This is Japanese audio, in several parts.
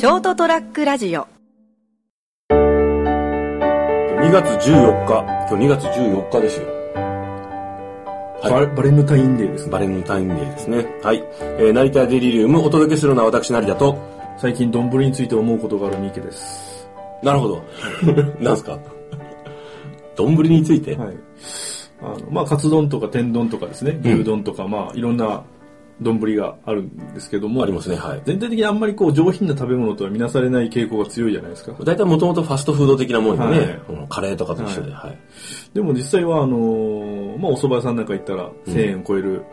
ショートトラックラジオ2月14日、今日2月14日ですよ。はいバレンタインデーですね。バレンタインデーですね。はい。えー、成田デリリウムお届けするのは私成田と、最近丼について思うことがある三池です。なるほど。なんすか？丼について、はい。あの、まあ、カツ丼とか天丼とかですね、牛丼とか、まあ、いろんな丼があるんですけども、ありますね、はい。全体的にあんまりこう上品な食べ物とは見なされない傾向が強いじゃないですか。大体もともとファストフード的なもんよね、はい。うんカレーとかと一緒で、はい。でも実際はあのーまあ、お蕎麦屋さんなんか行ったら1000円超える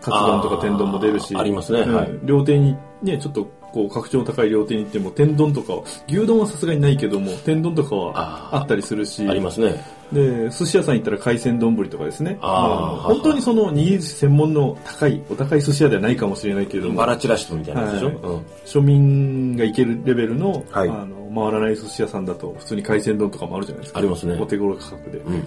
カツ丼とか天丼も出るし、あーありますねうん。はい。料亭にね、ちょっとこう格調の高い料亭に行っても天丼とかは、牛丼はさすがにないけども、天丼とかはあったりするし、ありますね。で、寿司屋さん行ったら海鮮丼とかですね。あ本当にその握り寿司専門の高い、お高い寿司屋ではないかもしれないけれどもバ、ラチラシトみたいなやつでしょ、はいうん庶民が行けるレベルの、はいあの、回らない寿司屋さんだと、普通に海鮮丼とかもあるじゃないですか。ありますねお手頃価格で。うん。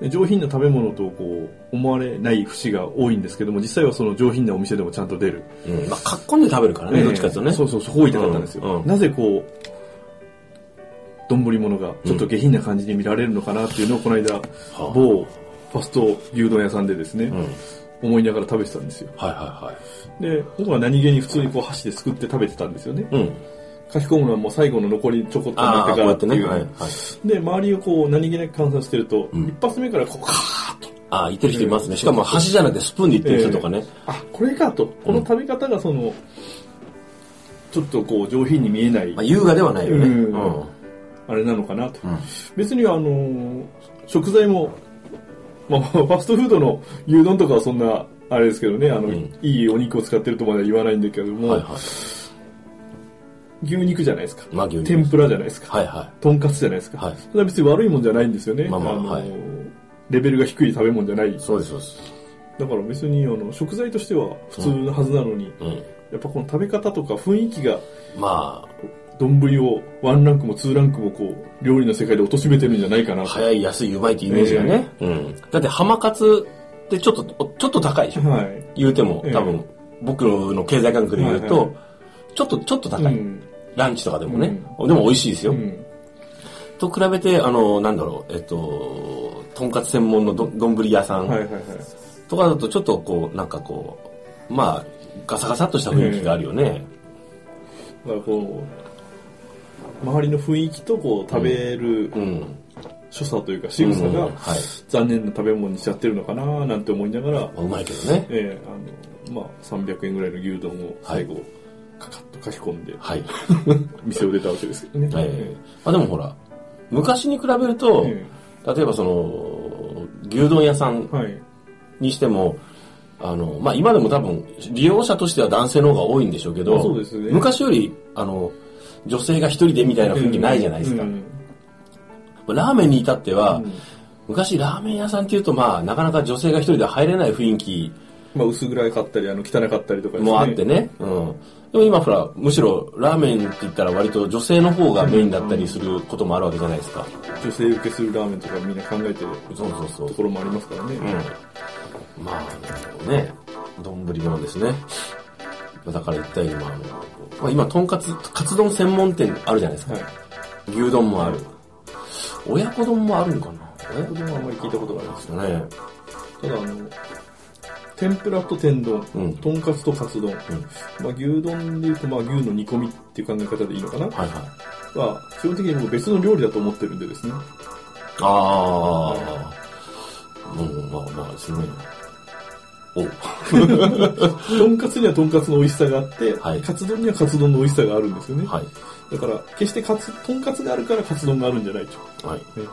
で上品な食べ物とこう、思われない節が多いんですけども、実際はその上品なお店でもちゃんと出る。うん。まあ、かっこんで食べるからね、どっちかっていうとね。そうそう、そこを言いたかったんですよ。うんうんなぜこう、丼物がちょっと下品な感じに見られるのかなっていうのをこの間、あ某ファスト牛丼屋さんでですね、うん。はい思いながら食べてたんですよ。はいはい。で、僕は何気に普通にこう箸ですくって食べてたんですよね。うん。書き込むのはもう最後の残りちょこっとああ、なって。からっていう。はい。はい。で、周りをこう何気なく観察してると、ん一発目からこうカーッと、ああ、言ってる人いますね。しかも箸じゃなくてスプーンで言ってる人とかね。あ、これかと。この食べ方がその、ちょっとこう上品に見えないまあ、、優雅ではないよね。うんうん。あれなのかなと。うん別にあのー食材も、まあ、ファストフードの牛丼とかはそんな、あれですけどね、あの、んいいお肉を使ってるとまでは言わないんだけども、はいはい。牛肉じゃないですか。まあ天ぷらじゃないですか。はいはとんかつじゃないですか。はいそれは別に悪いもんじゃないんですよね。まあまあのーはいレベルが低い食べ物じゃない。い。そうです、そうです。だから別にあの食材としては普通のはずなのに、うん。やっぱこの食べ方とか雰囲気がま丼をワンランクもツーランクもこう料理の世界で貶めてるんじゃないかな。早い、安い、うまいってイメージがね。うん。だって浜カツってちょっと、ちょっと高いでしょ？はい。言うてもええ、多分、僕の経済感覚で言うとはいはい、ちょっと、ちょっと高い。うんランチとかでもね。でも美味しいですよ。うんと比べて、あの、なんだろう、えっと、とんかつ専門のど丼屋さん。とかだとちょっとこう、なんかこう、まあ、ガサガサっとした雰囲気があるよね。だからこう、周りの雰囲気とこう食べるうん。所作というか仕草がうんはい。残念な食べ物にしちゃってるのかななんて思いながら、うまいけどね。ええあの、まあ、300円ぐらいの牛丼を最後、カカッと書き込んで、はい。店を出たわけですけどね。ええあでもほら、昔に比べると、え例えばその、牛丼屋さん。にしても、あの、まあ、今でも多分、利用者としては男性の方が多いんでしょうけど、まあそうですね昔より、あの、女性が一人でみたいな雰囲気ないじゃないですか。うんラーメンに至っては、うん昔ラーメン屋さんっていうと、まあ、なかなか女性が一人では入れない雰囲気まあ、薄暗かったり、あの、汚かったりとかね。もあってね。うん。でも今ほら、むしろラーメンって言ったら割と女性の方がメインだったりすることもあるわけじゃないですか。女性受けするラーメンとかみんな考えてるそうそうそうと。ころもありますからね。うん。まあ、ね、丼もんですね。だから言ったように、まあ、今、とんかつ、カツ丼専門店あるじゃないですか。はい。牛丼もある。親子丼もあるんかな？親子子供はあんまり聞いたことがあります。丼ね。ただ、あの、天ぷらと天丼、うんとんかつとカツ丼、まあ、牛丼でいうと、まあ、牛の煮込みっていう考え方でいいのかな？はいはい。は、基本的にもう別の料理だと思ってるんでですね。ああ。うん、まあまあですね。お とんかつにはとんかつの美味しさがあって、はいカツ丼にはカツ丼の美味しさがあるんですよね。はい。だから、決してカツ、とんかつがあるからカツ丼があるんじゃないと。はい。ね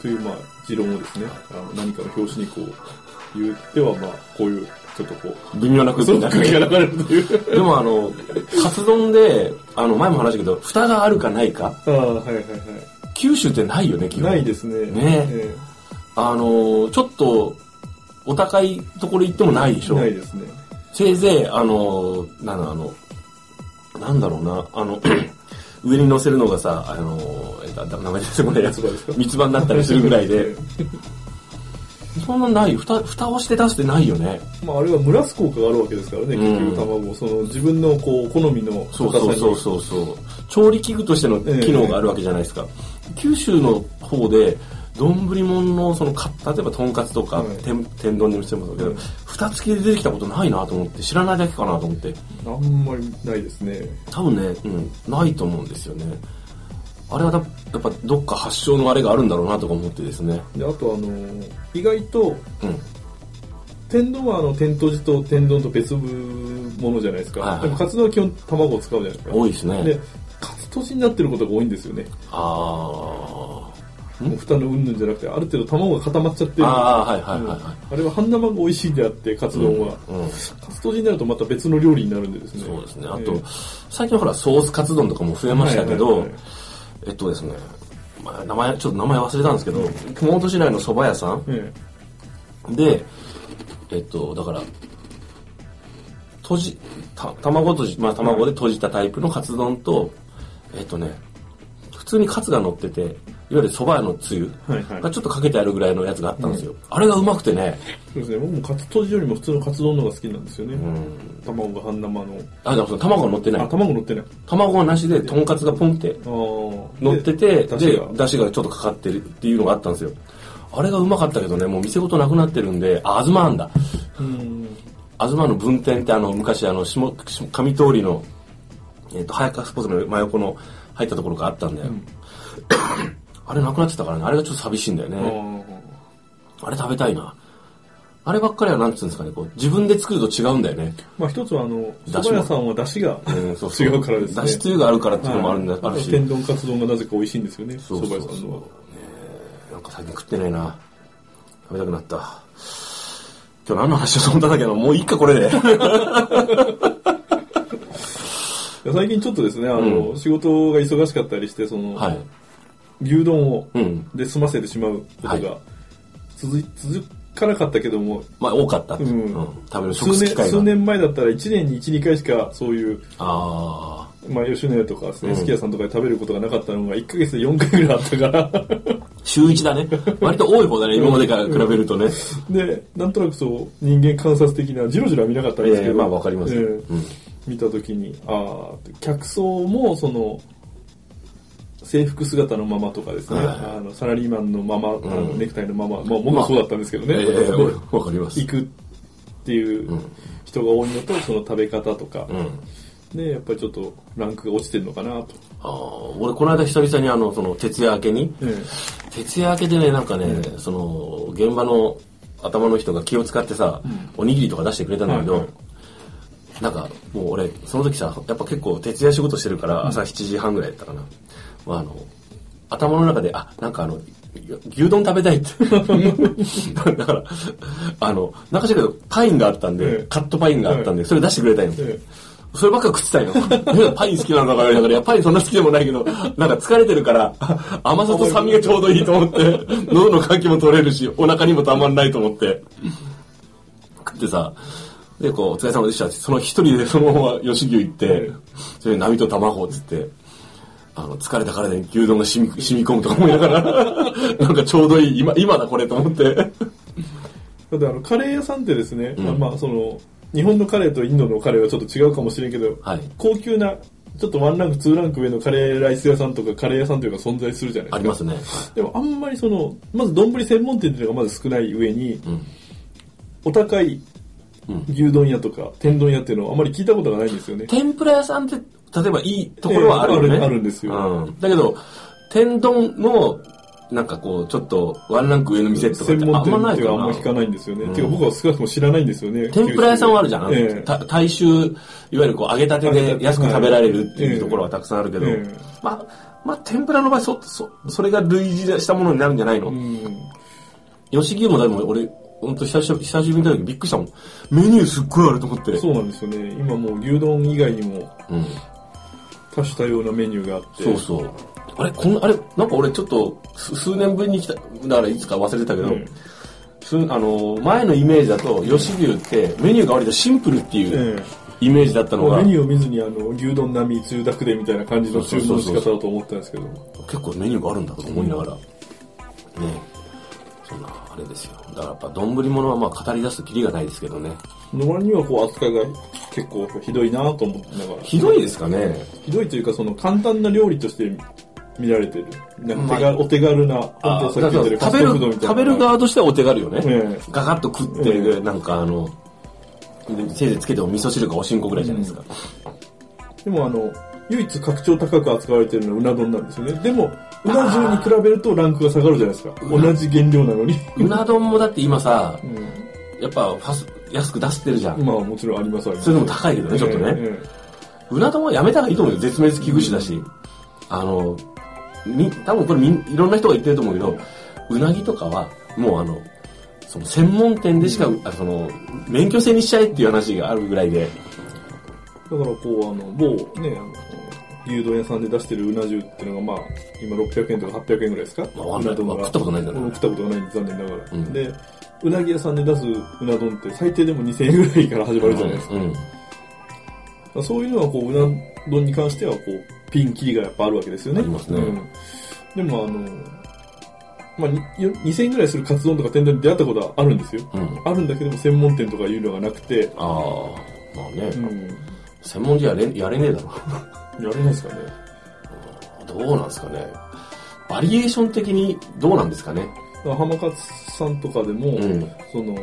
という、まあ、持論をですね、あの何かの表紙にこう、言っては、まあ、こういう、ちょっとこう、微妙な空気が流れるという。でもあの、カツ丼で、あの、前も話したけど、蓋があるかないか、ああ、はいはいはい。九州ってないよね、基本。ないですね。ねえあの、ちょっと、お高いところ行ってもないでしえょ？ないですね。せいぜい、あの、なんだ、あの、なんだろうな、あの、上に乗せるのがさ、あの、えっと、名前出てこないやつ三つ葉になったりするぐらいで、そんなないよ。蓋、蓋をして出してないよね。まあ、あれは蒸らす効果があるわけですからね、結局卵、その自分のこう好みのそうそうそうそうそう。調理器具としての機能があるわけじゃないですか。九州の方で、丼物のそのか例えばとんかつとか、うん天天丼にしてもそうだけど、うん。蓋付きで出てきたことないなと思って知らないだけかなと思って。あんまりないですね。多分ね、うん、ないと思うんですよね。あれはだやっぱどっか発祥のあれがあるんだろうなとか思ってですね。であとあのー意外とうん。天丼はあの天とじと天丼と別ものじゃないですか、はいはいでもカツ丼は基本卵を使うじゃないですか。多いですね。でカツとじになってることが多いんですよね。あもう蓋のうんぬんじゃなくてある程度卵が固まっちゃってる。あはいはいはいはい。あれは半生が美味しいであってカツ丼は、うんうん。カツとじになるとまた別の料理になるんでですね。そうですね。あと、ええ最近ほらソースカツ丼とかも増えましたけど、えっとですね、まあ、名前ちょっと名前忘れたんですけど熊本市内の蕎麦屋さんえ。でえっとだから閉じた卵とじまあ卵で閉じたタイプのカツ丼とえっとね普通にカツが乗ってていわゆる蕎麦屋のつゆがちょっとかけてあるぐらいのやつがあったんですよ、あれがうまくてね。そうですね。僕もカツとじよりも普通のカツ丼の方が好きなんですよね、うん。卵が半生の。あでもその卵が乗ってなあい卵乗ってない。卵がなしでとんかつがポンって乗ってて、でで出汁が、ちょっとかかってるっていうのがあったんですよ。あれがうまかったけどね、もう店ごとなくなってるんで、あ、東あんだ。うん。東の分店ってあの、昔あの、下、下上通りの、えっ、と、早川スポーツの真横の入ったところがあったんだよ。あれなくなってたからね、あれがちょっと寂しいんだよあね。ーあれ食べたいな。あればっかりはなんつうんですかね、こう、自分で作ると違うんだよね。まあ一つはあの蕎麦屋さんは出汁がうん、そうそう違うからですね出汁つゆがあるからっていうのもあるんだ、はいあるし。天丼カツ丼がなぜか美味しいんですよね蕎麦屋さんのはなんか最近食ってないな。食べたくなった。今日何の話をと思ったんだけど、もういいか、これで。最近ちょっとですねあの、仕事が忙しかったりしてその、はい。牛丼をうん。で済ませてしまうことはいが続い続かなかったけどもまあ、多かったって。ううんん。食べる食機会が。数年前だったら1年に12回しかそういうあまあ、吉野家とかですき家さんとかで食べることがなかったのが1ヶ月で4回ぐらいあったからあ。週1だね。割と多い方だね、今までから比べるとね。でなんとなくそう人間観察的なじろじろは見なかったんですけど、ええまあわかりますよええうん見た時にああ客層もその制服姿のままとかですね、はいあのサラリーマンのまま、あのうんネクタイのまま、まあ、僕もそうだったんですけどね、ええでわかります。行くっていううん。人が多いのとその食べ方とか。う、ん。でやっぱりちょっとランクが落ちてるのかなと、ああ、俺この間久々にあの、その、徹夜明けに、え徹夜明けでね、なんかね、その、現場の頭の人が気を使ってさ、おにぎりとか出してくれたんだけど、はいはい。なんか、もう俺、その時さ、やっぱ結構徹夜仕事してるから、朝7時半ぐらいだったかな。まああの、頭の中で、あ、なんかあの、牛丼食べたいって。だから、あの、なんか知らんけど、パインがあったんで、ええカットパインがあったんで、それ出してくれたいの。えそればっか食ってたんよ。パイン好きなのか言われながら、パインそんな好きでもないけど、なんか疲れてるから、甘さと酸味がちょうどいいと思って、喉の換気も取れるし、お腹にもたまんないと思って、食ってさ、で、こう、お疲れ様でしたって、その一人でそのまま吉牛行って、それで波と卵っつって、あの、疲れた体に牛丼が染み染み込むとか思いながら、なんかちょうどいい、今、今だこれと思って。だってあのカレー屋さんってですね、うんまあその日本のカレーとインドのカレーはちょっと違うかもしれんけど、はい。高級なちょっとワンランクツーランク上のカレーライス屋さんとかカレー屋さんというのが存在するじゃないですかありますね。でもあんまりそのまず丼専門店っていうのがまず少ない上にうん。お高いうん牛丼屋とか天丼屋っていうのはあまり聞いたことがないんですよね天ぷら屋さんって、例えばいいところはあるよね。ええあるあるんですようん。だけど、天丼の、なんかこう、ちょっとワンランク上の店とかってあんまないかな店っていうのはあんま聞。かないんですよね、うんていうか僕は少なくとも知らないんですよね天ぷら屋さんはあるじゃん。ええた大衆、いわゆるこう揚げたてで安く食べられるっていうええところはたくさんあるけど、ええまあ、まあ、天ぷらの場合、そ、そ、それが類似したものになるんじゃないの、うん吉牛もでも俺、ほんと久しぶり久しぶりに見た時びっくりしたもん。メニューすっごいあると思って。そうなんですよね今もう牛丼以外にもうん。多種多様なメニューがあって。そうそう。あれ、こんあれ、なんか俺ちょっと、す数年ぶりに来た、だからいつか忘れてたけど、うん。すあの、前のイメージだと、吉牛ってメニューが割とシンプルっていうえイメージだったのが、メニューを見ずにあの牛丼並みつゆだくでみたいな感じの注文の仕方だと思ったんですけど。結構メニューがあるんだと思いながら、ねそんな、あれですよ。だからやっぱ、丼物はまあ語り出すとキリがないですけどね。の割にはこう扱いが結構ひどいなと思ってながら。ひどいですかね。ひどいというか、その簡単な料理として見られてる。なんか手まあがお手軽な、本あ当さっき言ってる食べる、食べる側としてはお手軽よね。えガガッと食って、えなんかあの、せいぜいつけても味噌汁かおしんこぐらいじゃないですか。でもあの、唯一格調高く扱われてるのはうな丼なんですよね。でも、うな重に比べるとランクが下がるじゃないですか。同じ原料なのに。うな丼もだって今さ、うやっぱファス、安く出してるじゃん。んまあもちろんありますあります。それでも高いけどね、ちょっとね。えうな丼はやめた方がいいと思うよ。絶滅危惧種だし。あの、み、多分これみん、いろんな人が言ってると思うけど、うなぎとかは、もうあの、その専門店でしか、あその、免許制にしちゃえっていう話があるぐらいで、えだからこう、あの、某ね、あの、牛丼屋さんで出してるうな重っていうのがまあ、今600円とか800円ぐらいですか？うな丼がまあ食ったことないんだ食ったことがないんで残念ながら。うんで、うなぎ屋さんで出すうな丼って最低でも2000円ぐらいから始まるじゃないですか。うん。そういうのはこう、うな丼に関してはこう、ピンキリがやっぱあるわけですよね。ありますねうん、でもあの、まあ、によ2000円ぐらいするカツ丼とか天丼に出会ったことはあるんですよ。うん。あるんだけども専門店とかいうのがなくて、ああ、まあね、うん、専門でやれ、やれねえだろ。やれないですかね。どうなんですかね。バリエーション的にどうなんですかね。浜勝さんとかでも、うん。その、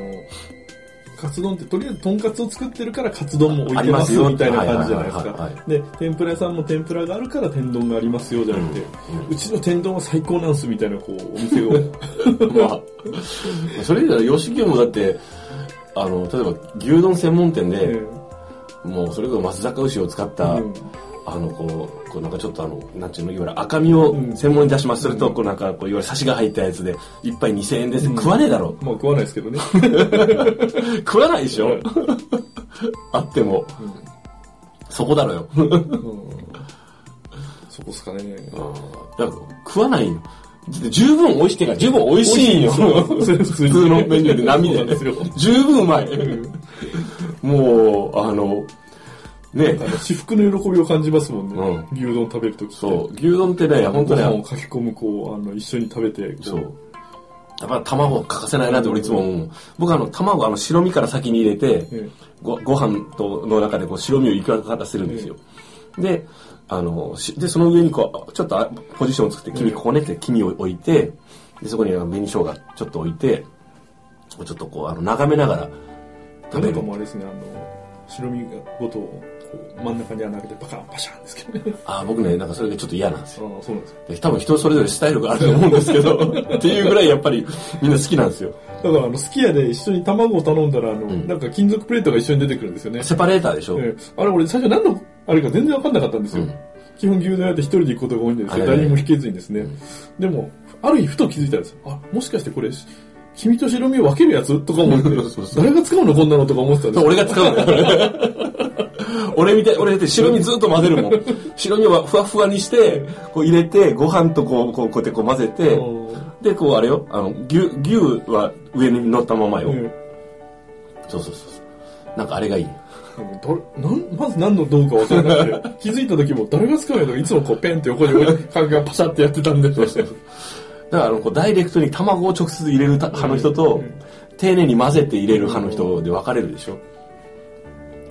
カツ丼ってとりあえずとんかつを作ってるからカツ丼も置いてますよみたいな感じじゃないですか。で、天ぷら屋さんも天ぷらがあるから天丼がありますよじゃなくて、うちの天丼は最高なんすみたいなこう、お店を。まあ、それ言うたら、吉牛もだって、あの、例えば牛丼専門店で、もうそれこそ松坂牛を使った、うんあの、こう、こうなんかちょっとあの、なんちゅうの、いわゆる赤身を専門に出します。それと、こうなんか、こう、いわゆるサシが入ったやつで、一杯2000円です。食わねえだろ。まあ食わないですけどね。食わないでしょ？あっても。そこだろよ。うんそこっすかね。だから食わないよ。十分美味しい十分美味しいんよ。普 普通のメニューで波で。十分うまい。もう、あの、ね、あの至福の喜びを感じますもんね。牛丼食べるときって。そう、牛丼ってね、本当ご飯をね、書き込む、こう、あの、一緒に食べて、こそう。やっぱ卵欠かせないなって俺いつも思う。僕あの、卵あの白身から先に入れて、えごご飯との中でこう白身をいくらかするんですよ。で、あの、しで、その上にこう、ちょっとあポジションを作って、黄身こねて黄身を置いて、で、そこに紅生姜ちょっと置いて、ちょっとこう、あの、眺めながら食べるなんか。もあれですね、あの、白身がごと、こう、真ん中に穴開けてパカンパシャンですけどね。ああ、僕ね、なんかそれがちょっと嫌なんですよ。ああ、そうなんですよ。で多分人それぞれスタイルがあると思うんですけど、っていうぐらいやっぱりみんな好きなんですよ。だから、あの、すき家で一緒に卵を頼んだら、あの、んなんか金属プレートが一緒に出てくるんですよね。セパレーターでしょ、ええあれ、俺最初何の、あれか全然わかんなかったんですよ。うん基本牛丼屋って一人で行くことが多いんですけど、はいはいはい誰にも引けずにですね。でも、ある日ふと気づいたんですよ。あ、もしかしてこれ、黄身と白身を分けるやつとか思ってそうそうそう誰が使うのこんなのとか思ってたんですよ。俺が使うんだよ。俺みたい、俺だって白身ずっと混ぜるもん。白身はふわふわにして、こう入れて、ご飯とこう、こうこうやってこう混ぜて、で、こうあれよ、あの、牛、牛は上に乗ったままよ。うんそうそうそうそう。なんかあれがいい。どなんまず何の道具か分からなくて、気づいた時も誰が使うのといつもこうペンって横に置いて、カンカンパシャってやってたんで。だからあの、こうダイレクトに卵を直接入れるた派の人と、うん丁寧に混ぜて入れる派の人で分かれるでしょ？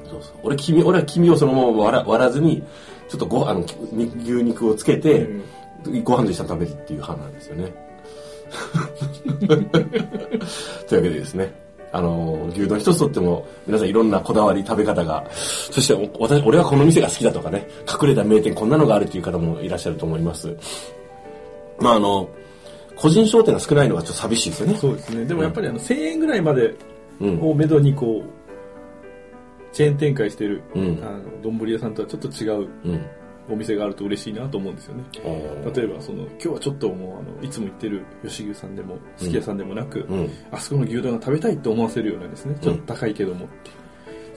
そうそう。俺、黄身、俺は黄身をそのまま割ら割らずに、ちょっとご、あの、に牛肉をつけて、ご飯と一緒に食べるっていう派なんですよね。というわけでですね。あの、牛丼一つとっても、皆さんいろんなこだわり、食べ方が、そしてお私、俺はこの店が好きだとかね、隠れた名店こんなのがあるっていう方もいらっしゃると思います。まああの、個人商店が少ないのがちょっと寂しいですよね。そうですね。でもやっぱりあの、1000円ぐらいまでうん。をめどにこう、チェーン展開してる、うんあの、丼屋さんとはちょっと違ううん。お店があると嬉しいなと思うんですよね。例えば、その、今日はちょっともう、あの、いつも行ってる吉牛さんでも、すき家さんでもなく、うん。あそこの牛丼が食べたいって思わせるようなですね、ちょっと高いけどもって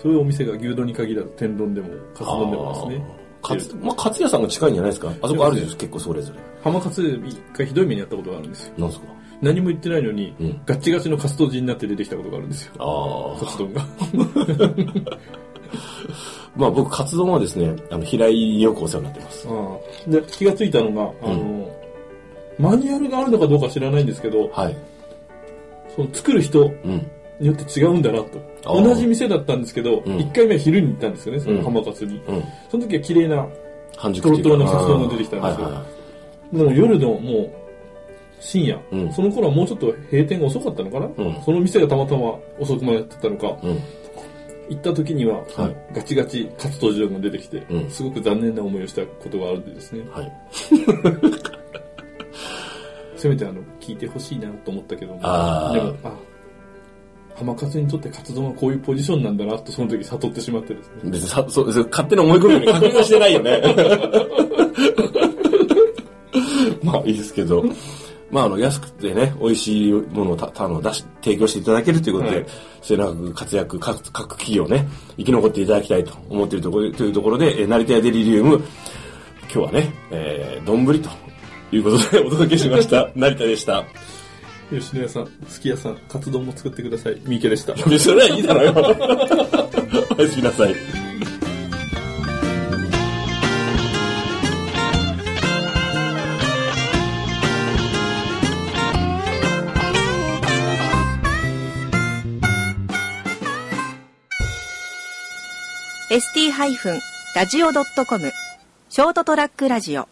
そういうお店が牛丼に限らず天丼でもカツ丼でもですね。かつ、まあ、カツ屋さんが近いんじゃないですか？あそこあるでしょ、結構それぞれ。浜カツで一回ひどい目にあったことがあるんですよ。なんですか？何も言ってないのに、うんガッチガチのカツとじになって出てきたことがあるんですよ。あ あ。カツ丼が。まあ僕、カツ丼はですね、あの、平井によくお世話になってます。で、気がついたのが、あの、マニュアルがあるのかどうか知らないんですけど、はい。その作る人うん。によって違うんだなと。同じ店だったんですけど、うん。1回目は昼に行ったんですよね、そうん。の浜勝に。うん。その時は綺麗な、トロトロのカツ丼が出てきたんですよ。はいはい夜のもう、深夜、うん。その頃はもうちょっと閉店が遅かったのかな、うん。その店がたまたま遅くまでやってたのか、うん。行った時には、はい。ガチガチカツとじ丼が出てきて、うん。すごく残念な思いをしたことがあるんでですね、はい。せめてあの、聞いてほしいなと思ったけども、でも、あ、浜勝にとってカツ丼はこういうポジションなんだなとその時悟ってしまってですね。別にさ、そう、勝手に思い込むように確認はしてないよね。まあいいですけど。まああの、安くてね、美味しいものをた、たあの、出し、提供していただけるということで、はい末永く活躍、各、各企業ね、生き残っていただきたいと思っているところ、というところで、えー成田屋デリリウム、今日はね、えー、丼ということでお届けしました。成田でした。吉野家さん、すき家さん、カツ丼も作ってください。三池でした。それはいいだろうよ。おやすみなさい。ー ST-radio.com ショートトラックラジオ